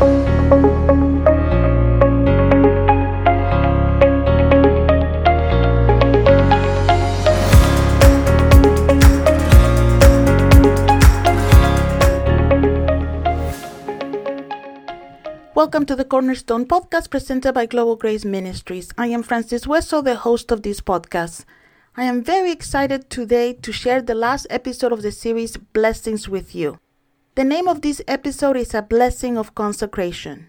Welcome to the Cornerstone podcast presented by Global Grace Ministries. I am Francis Wesso, the host of this podcast. I am very excited today to share the last episode of the series Blessings with you. The name of this episode is A Blessing of Consecration.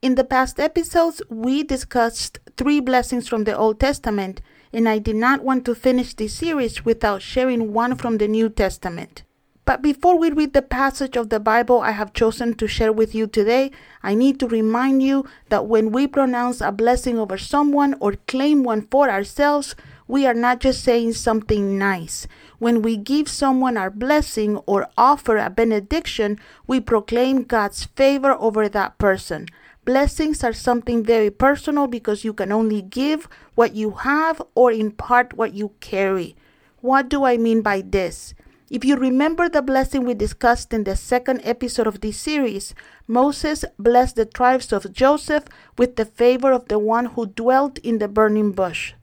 In the past episodes, we discussed three blessings from the Old Testament, and I did not want to finish this series without sharing one from the New Testament. But before we read the passage of the Bible I have chosen to share with you today, I need to remind you that when we pronounce a blessing over someone or claim one for ourselves, we are not just saying something nice. When we give someone our blessing or offer a benediction, we proclaim God's favor over that person. Blessings are something very personal because you can only give what you have or impart what you carry. What do I mean by this? If you remember the blessing we discussed in the second episode of this series, Moses blessed the tribes of Joseph with the favor of the one who dwelt in the burning bush.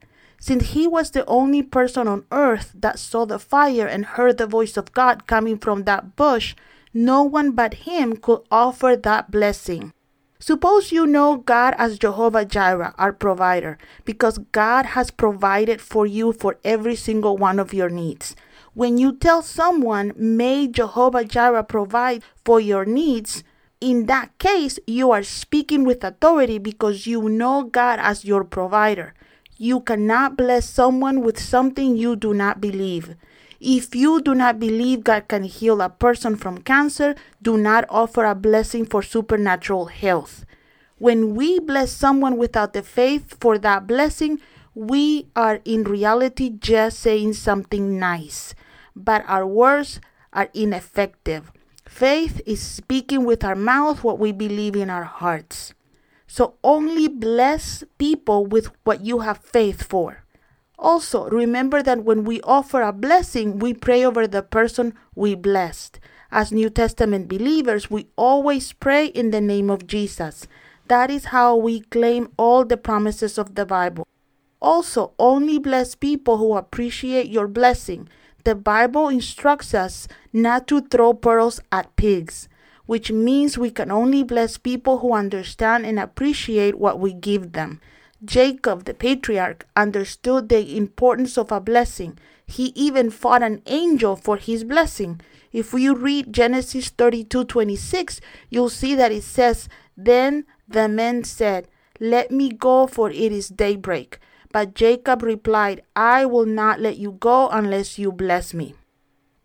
Since he was the only person on earth that saw the fire and heard the voice of God coming from that bush, no one but him could offer that blessing. Suppose you know God as Jehovah Jireh, our provider, because God has provided for you for every single one of your needs. When you tell someone, may Jehovah Jireh provide for your needs, in that case, you are speaking with authority because you know God as your provider. You cannot bless someone with something you do not believe. If you do not believe God can heal a person from cancer, do not offer a blessing for supernatural health. When we bless someone without the faith for that blessing, we are in reality just saying something nice but our words are ineffective. Faith is speaking with our mouth what we believe in our hearts. So only bless people with what you have faith for. Also, remember that when we offer a blessing, we pray over the person we blessed. As New Testament believers, we always pray in the name of Jesus. That is how we claim all the promises of the Bible. Also, only bless people who appreciate your blessing the Bible instructs us not to throw pearls at pigs, which means we can only bless people who understand and appreciate what we give them. Jacob, the patriarch, understood the importance of a blessing. He even fought an angel for his blessing. If you read Genesis 32 26, you'll see that it says, Then the men said, Let me go, for it is daybreak. But Jacob replied, I will not let you go unless you bless me.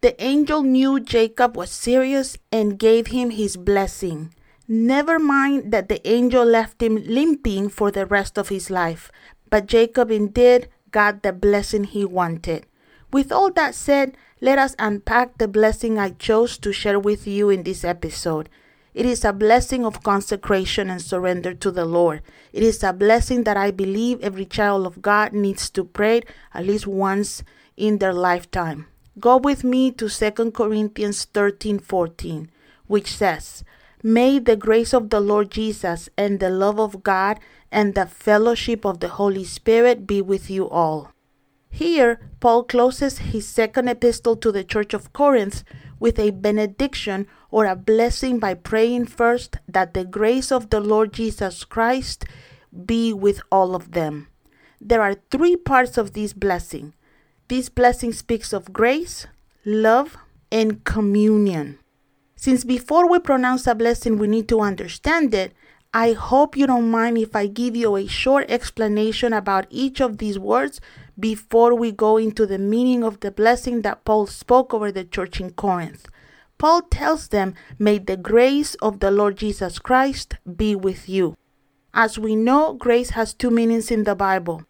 The angel knew Jacob was serious and gave him his blessing. Never mind that the angel left him limping for the rest of his life, but Jacob indeed got the blessing he wanted. With all that said, let us unpack the blessing I chose to share with you in this episode. It is a blessing of consecration and surrender to the Lord. It is a blessing that I believe every child of God needs to pray at least once in their lifetime. Go with me to 2 Corinthians 13 14, which says, May the grace of the Lord Jesus and the love of God and the fellowship of the Holy Spirit be with you all. Here, Paul closes his second epistle to the church of Corinth with a benediction or a blessing by praying first that the grace of the Lord Jesus Christ be with all of them. There are three parts of this blessing. This blessing speaks of grace, love, and communion. Since before we pronounce a blessing, we need to understand it, I hope you don't mind if I give you a short explanation about each of these words before we go into the meaning of the blessing that Paul spoke over the church in Corinth. Paul tells them, May the grace of the Lord Jesus Christ be with you. As we know, grace has two meanings in the Bible.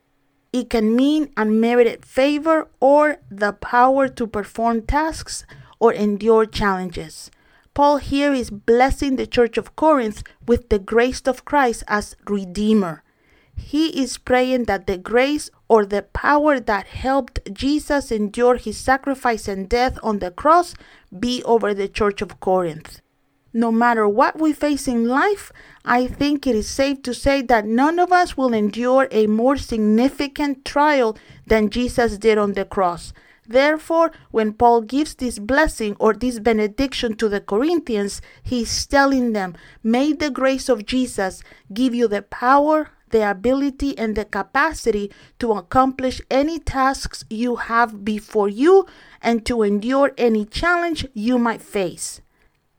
It can mean unmerited favor or the power to perform tasks or endure challenges. Paul here is blessing the church of Corinth with the grace of Christ as Redeemer. He is praying that the grace or the power that helped Jesus endure his sacrifice and death on the cross be over the church of Corinth. No matter what we face in life, I think it is safe to say that none of us will endure a more significant trial than Jesus did on the cross. Therefore, when Paul gives this blessing or this benediction to the Corinthians, he's telling them, May the grace of Jesus give you the power, the ability, and the capacity to accomplish any tasks you have before you and to endure any challenge you might face.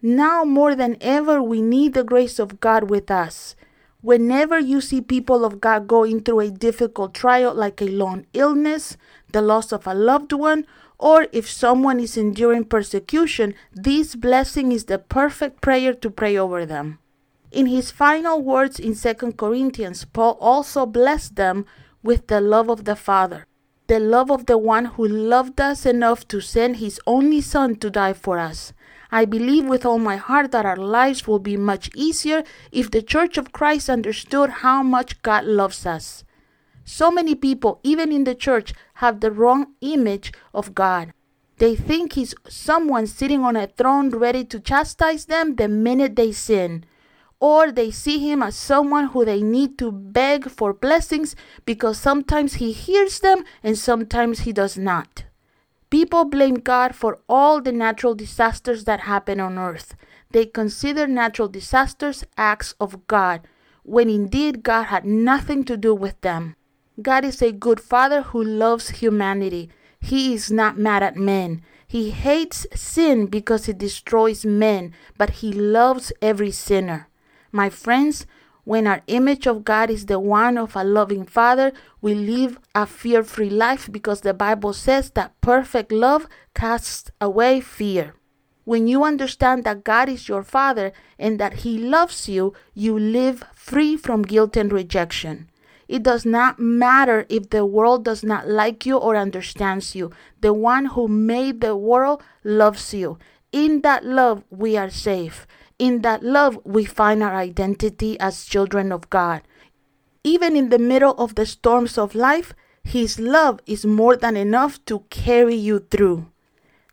Now more than ever, we need the grace of God with us. Whenever you see people of God going through a difficult trial like a long illness, the loss of a loved one, or if someone is enduring persecution, this blessing is the perfect prayer to pray over them. In his final words in 2 Corinthians, Paul also blessed them with the love of the Father, the love of the one who loved us enough to send his only Son to die for us. I believe with all my heart that our lives will be much easier if the Church of Christ understood how much God loves us. So many people, even in the church, have the wrong image of God. They think He's someone sitting on a throne ready to chastise them the minute they sin. Or they see Him as someone who they need to beg for blessings because sometimes He hears them and sometimes He does not. People blame God for all the natural disasters that happen on earth. They consider natural disasters acts of God, when indeed God had nothing to do with them. God is a good father who loves humanity. He is not mad at men. He hates sin because it destroys men, but he loves every sinner. My friends, when our image of God is the one of a loving Father, we live a fear free life because the Bible says that perfect love casts away fear. When you understand that God is your Father and that He loves you, you live free from guilt and rejection. It does not matter if the world does not like you or understands you. The one who made the world loves you. In that love, we are safe. In that love, we find our identity as children of God. Even in the middle of the storms of life, His love is more than enough to carry you through.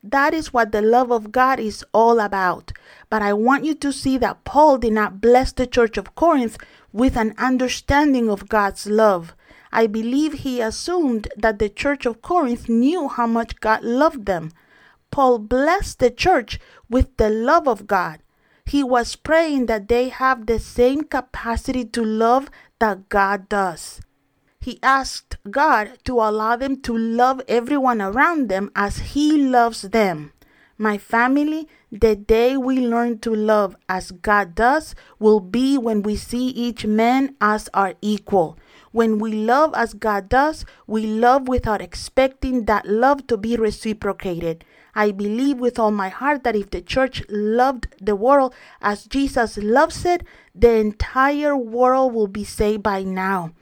That is what the love of God is all about. But I want you to see that Paul did not bless the church of Corinth with an understanding of God's love. I believe he assumed that the church of Corinth knew how much God loved them. Paul blessed the church with the love of God. He was praying that they have the same capacity to love that God does. He asked God to allow them to love everyone around them as He loves them. My family, the day we learn to love as God does will be when we see each man as our equal. When we love as God does, we love without expecting that love to be reciprocated. I believe with all my heart that if the church loved the world as Jesus loves it, the entire world will be saved by now.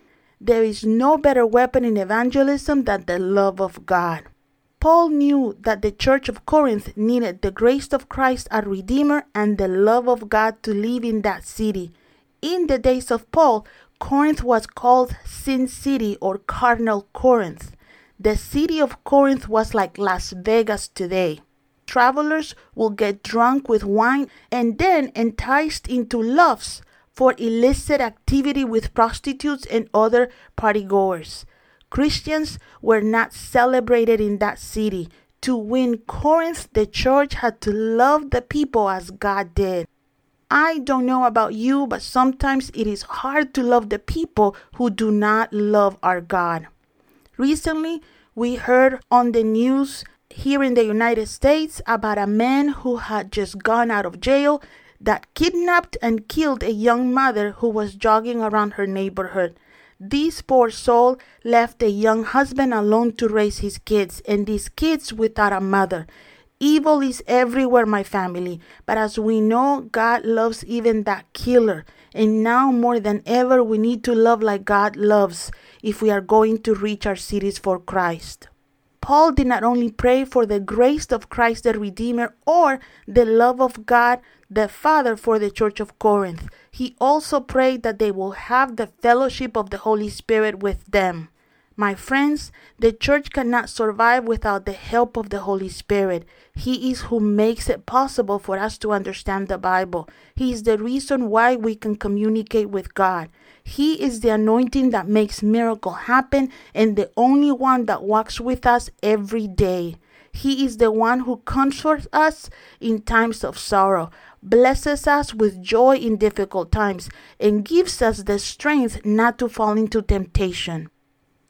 There is no better weapon in evangelism than the love of God. Paul knew that the church of Corinth needed the grace of Christ our Redeemer and the love of God to live in that city. In the days of Paul, Corinth was called Sin City or Carnal Corinth. The city of Corinth was like Las Vegas today. Travelers will get drunk with wine and then enticed into loves for illicit activity with prostitutes and other partygoers. Christians were not celebrated in that city. To win Corinth, the church had to love the people as God did. I don't know about you, but sometimes it is hard to love the people who do not love our God. Recently, we heard on the news here in the United States about a man who had just gone out of jail that kidnapped and killed a young mother who was jogging around her neighborhood. This poor soul left a young husband alone to raise his kids, and these kids without a mother. Evil is everywhere, my family, but as we know, God loves even that killer. And now more than ever, we need to love like God loves if we are going to reach our cities for Christ. Paul did not only pray for the grace of Christ the Redeemer or the love of God the Father for the church of Corinth, he also prayed that they will have the fellowship of the Holy Spirit with them. My friends, the church cannot survive without the help of the Holy Spirit. He is who makes it possible for us to understand the Bible. He is the reason why we can communicate with God. He is the anointing that makes miracle happen and the only one that walks with us every day. He is the one who comforts us in times of sorrow, blesses us with joy in difficult times, and gives us the strength not to fall into temptation.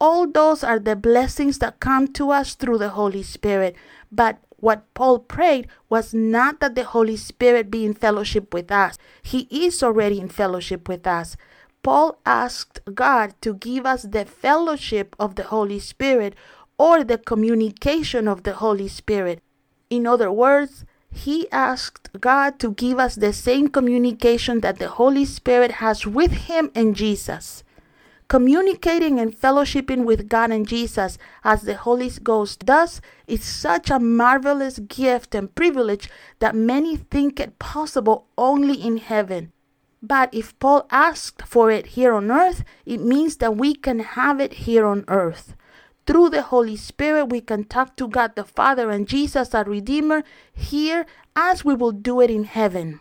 All those are the blessings that come to us through the Holy Spirit. But what Paul prayed was not that the Holy Spirit be in fellowship with us. He is already in fellowship with us. Paul asked God to give us the fellowship of the Holy Spirit or the communication of the Holy Spirit. In other words, he asked God to give us the same communication that the Holy Spirit has with him and Jesus. Communicating and fellowshipping with God and Jesus as the Holy Ghost does is such a marvelous gift and privilege that many think it possible only in heaven. But if Paul asked for it here on earth, it means that we can have it here on earth. Through the Holy Spirit, we can talk to God the Father and Jesus, our Redeemer, here as we will do it in heaven.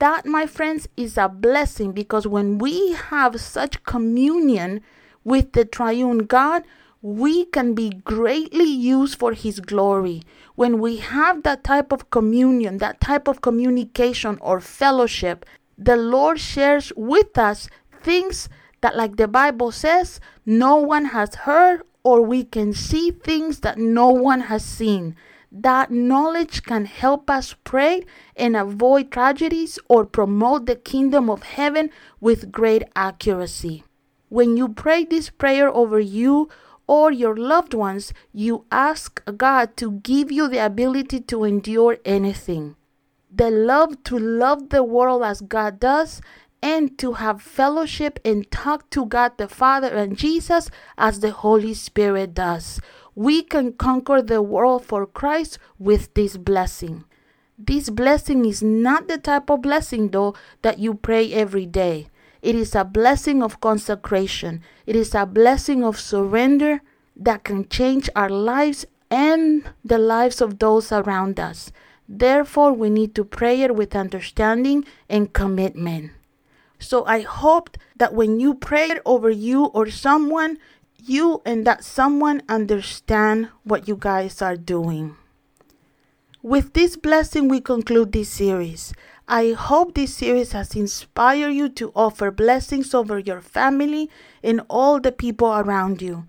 That, my friends, is a blessing because when we have such communion with the triune God, we can be greatly used for His glory. When we have that type of communion, that type of communication or fellowship, the Lord shares with us things that, like the Bible says, no one has heard, or we can see things that no one has seen. That knowledge can help us pray and avoid tragedies or promote the kingdom of heaven with great accuracy. When you pray this prayer over you or your loved ones, you ask God to give you the ability to endure anything. The love to love the world as God does and to have fellowship and talk to God the Father and Jesus as the Holy Spirit does we can conquer the world for Christ with this blessing. This blessing is not the type of blessing, though, that you pray every day. It is a blessing of consecration, it is a blessing of surrender that can change our lives and the lives of those around us. Therefore, we need to pray it with understanding and commitment. So I hope that when you pray over you or someone, you and that someone understand what you guys are doing. With this blessing, we conclude this series. I hope this series has inspired you to offer blessings over your family and all the people around you.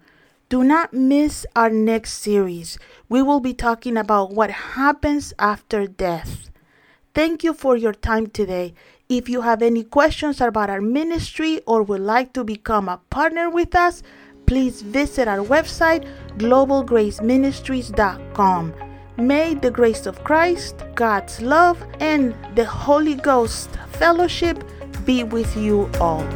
Do not miss our next series. We will be talking about what happens after death. Thank you for your time today. If you have any questions about our ministry or would like to become a partner with us, please visit our website, globalgraceministries.com. May the grace of Christ, God's love, and the Holy Ghost fellowship be with you all.